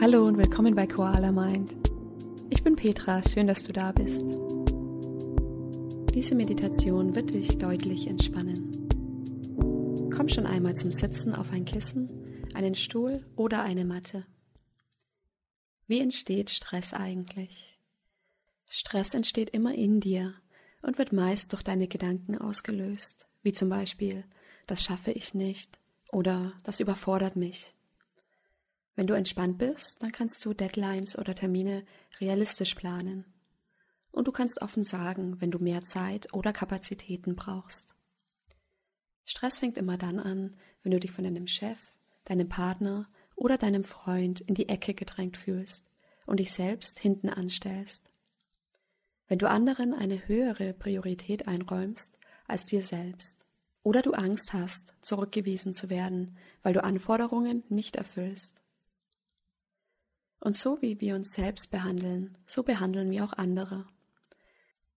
Hallo und willkommen bei Koala Mind. Ich bin Petra, schön, dass du da bist. Diese Meditation wird dich deutlich entspannen. Komm schon einmal zum Sitzen auf ein Kissen, einen Stuhl oder eine Matte. Wie entsteht Stress eigentlich? Stress entsteht immer in dir und wird meist durch deine Gedanken ausgelöst, wie zum Beispiel, das schaffe ich nicht oder das überfordert mich. Wenn du entspannt bist, dann kannst du Deadlines oder Termine realistisch planen. Und du kannst offen sagen, wenn du mehr Zeit oder Kapazitäten brauchst. Stress fängt immer dann an, wenn du dich von deinem Chef, deinem Partner oder deinem Freund in die Ecke gedrängt fühlst und dich selbst hinten anstellst. Wenn du anderen eine höhere Priorität einräumst als dir selbst. Oder du Angst hast, zurückgewiesen zu werden, weil du Anforderungen nicht erfüllst. Und so wie wir uns selbst behandeln, so behandeln wir auch andere.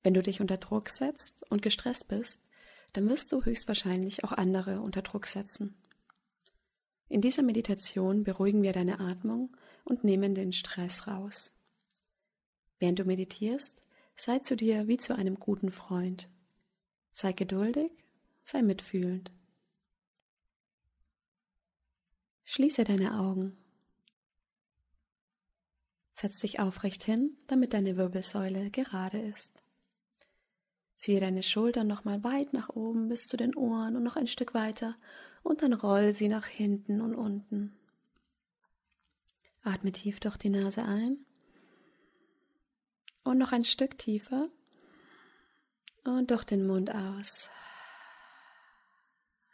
Wenn du dich unter Druck setzt und gestresst bist, dann wirst du höchstwahrscheinlich auch andere unter Druck setzen. In dieser Meditation beruhigen wir deine Atmung und nehmen den Stress raus. Während du meditierst, sei zu dir wie zu einem guten Freund. Sei geduldig, sei mitfühlend. Schließe deine Augen. Setz dich aufrecht hin, damit deine Wirbelsäule gerade ist. Ziehe deine Schultern nochmal weit nach oben bis zu den Ohren und noch ein Stück weiter und dann roll sie nach hinten und unten. Atme tief durch die Nase ein und noch ein Stück tiefer und durch den Mund aus.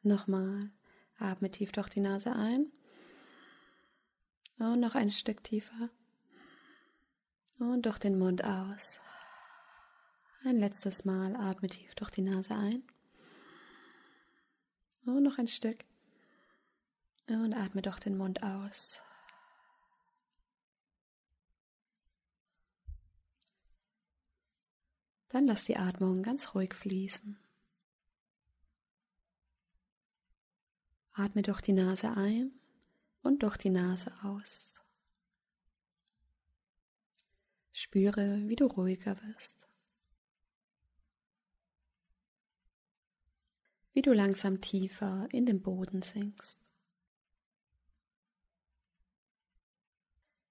Nochmal. Atme tief durch die Nase ein und noch ein Stück tiefer und durch den Mund aus. Ein letztes Mal atme tief durch die Nase ein. Und noch ein Stück. Und atme durch den Mund aus. Dann lass die Atmung ganz ruhig fließen. Atme durch die Nase ein und durch die Nase aus. Spüre, wie du ruhiger wirst. Wie du langsam tiefer in den Boden sinkst.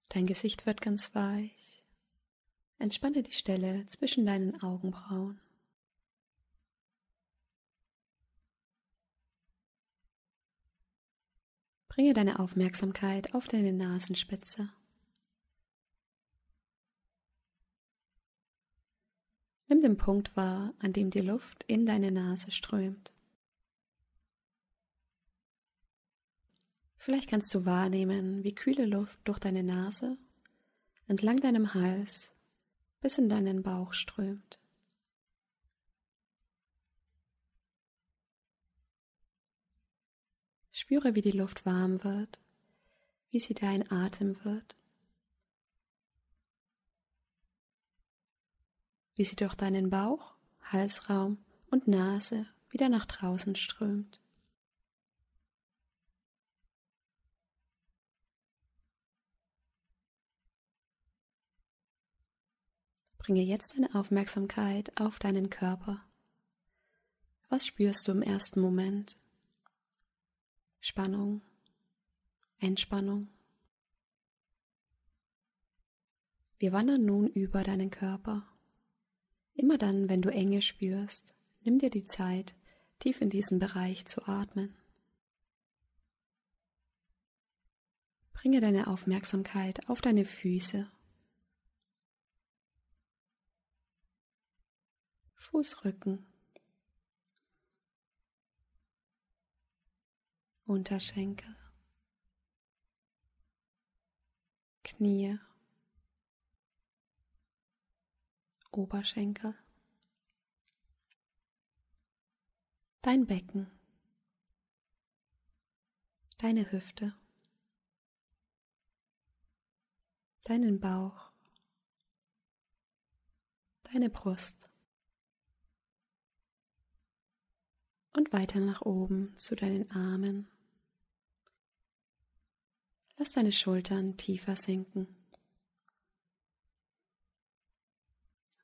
Dein Gesicht wird ganz weich. Entspanne die Stelle zwischen deinen Augenbrauen. Bringe deine Aufmerksamkeit auf deine Nasenspitze. Nimm den Punkt wahr, an dem die Luft in deine Nase strömt. Vielleicht kannst du wahrnehmen, wie kühle Luft durch deine Nase entlang deinem Hals bis in deinen Bauch strömt. Spüre, wie die Luft warm wird, wie sie dein Atem wird. Wie sie durch deinen Bauch, Halsraum und Nase wieder nach draußen strömt. Bringe jetzt deine Aufmerksamkeit auf deinen Körper. Was spürst du im ersten Moment? Spannung, Entspannung. Wir wandern nun über deinen Körper Immer dann, wenn du Enge spürst, nimm dir die Zeit, tief in diesen Bereich zu atmen. Bringe deine Aufmerksamkeit auf deine Füße. Fußrücken. Unterschenkel. Knie. Oberschenkel, dein Becken, deine Hüfte, deinen Bauch, deine Brust. Und weiter nach oben zu deinen Armen. Lass deine Schultern tiefer sinken.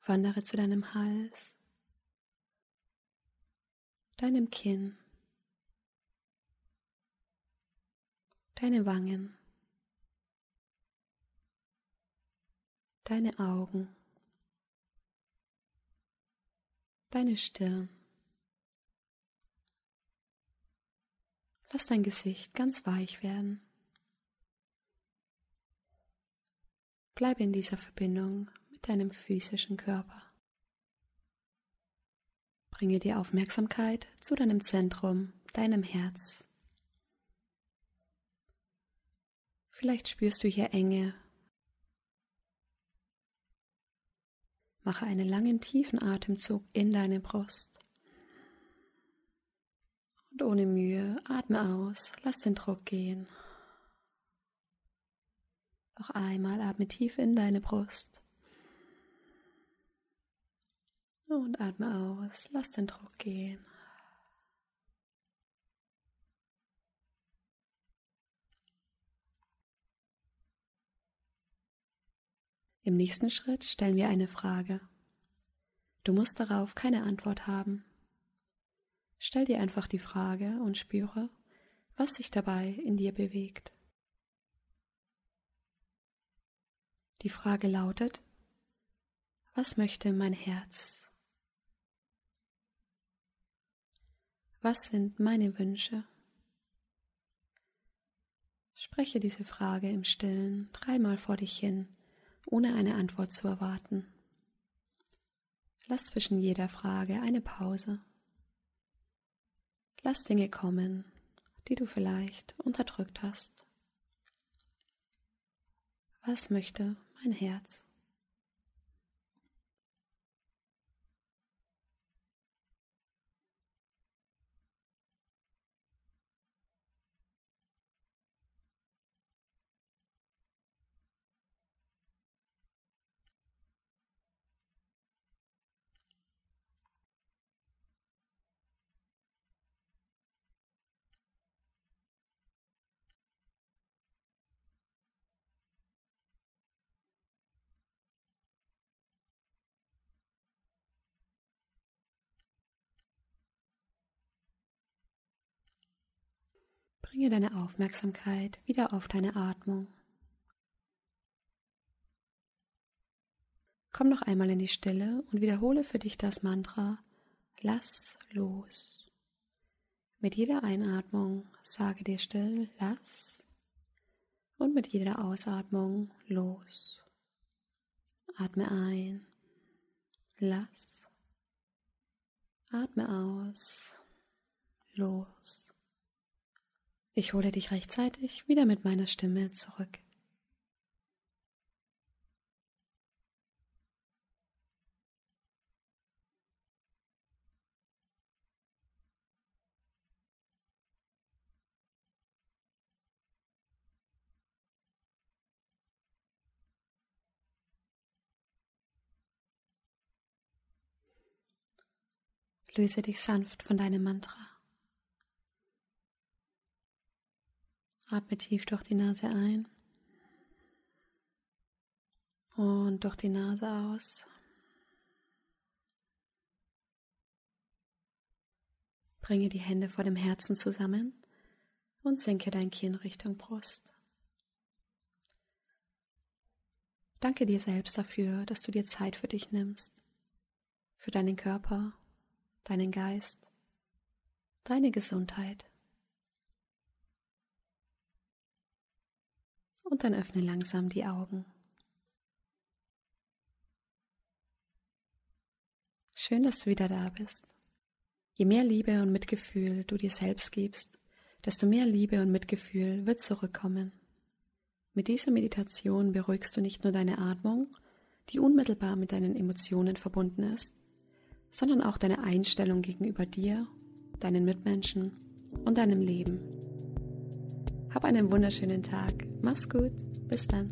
Wandere zu deinem Hals, deinem Kinn, deine Wangen, deine Augen, deine Stirn. Lass dein Gesicht ganz weich werden. Bleibe in dieser Verbindung deinem physischen Körper. Bringe die Aufmerksamkeit zu deinem Zentrum, deinem Herz. Vielleicht spürst du hier Enge. Mache einen langen tiefen Atemzug in deine Brust. Und ohne Mühe atme aus, lass den Druck gehen. Noch einmal atme tief in deine Brust. Und atme aus, lass den Druck gehen. Im nächsten Schritt stellen wir eine Frage. Du musst darauf keine Antwort haben. Stell dir einfach die Frage und spüre, was sich dabei in dir bewegt. Die Frage lautet, was möchte mein Herz? Was sind meine Wünsche? Spreche diese Frage im stillen dreimal vor dich hin, ohne eine Antwort zu erwarten. Lass zwischen jeder Frage eine Pause. Lass Dinge kommen, die du vielleicht unterdrückt hast. Was möchte mein Herz. Bringe deine Aufmerksamkeit wieder auf deine Atmung. Komm noch einmal in die Stille und wiederhole für dich das Mantra Lass los. Mit jeder Einatmung sage dir still Lass und mit jeder Ausatmung los. Atme ein, lass. Atme aus, los. Ich hole dich rechtzeitig wieder mit meiner Stimme zurück. Löse dich sanft von deinem Mantra. Atme tief durch die Nase ein und durch die Nase aus. Bringe die Hände vor dem Herzen zusammen und senke dein Kinn Richtung Brust. Danke dir selbst dafür, dass du dir Zeit für dich nimmst, für deinen Körper, deinen Geist, deine Gesundheit. Und dann öffne langsam die Augen. Schön, dass du wieder da bist. Je mehr Liebe und Mitgefühl du dir selbst gibst, desto mehr Liebe und Mitgefühl wird zurückkommen. Mit dieser Meditation beruhigst du nicht nur deine Atmung, die unmittelbar mit deinen Emotionen verbunden ist, sondern auch deine Einstellung gegenüber dir, deinen Mitmenschen und deinem Leben. Hab einen wunderschönen Tag. Mach's gut. Bis dann.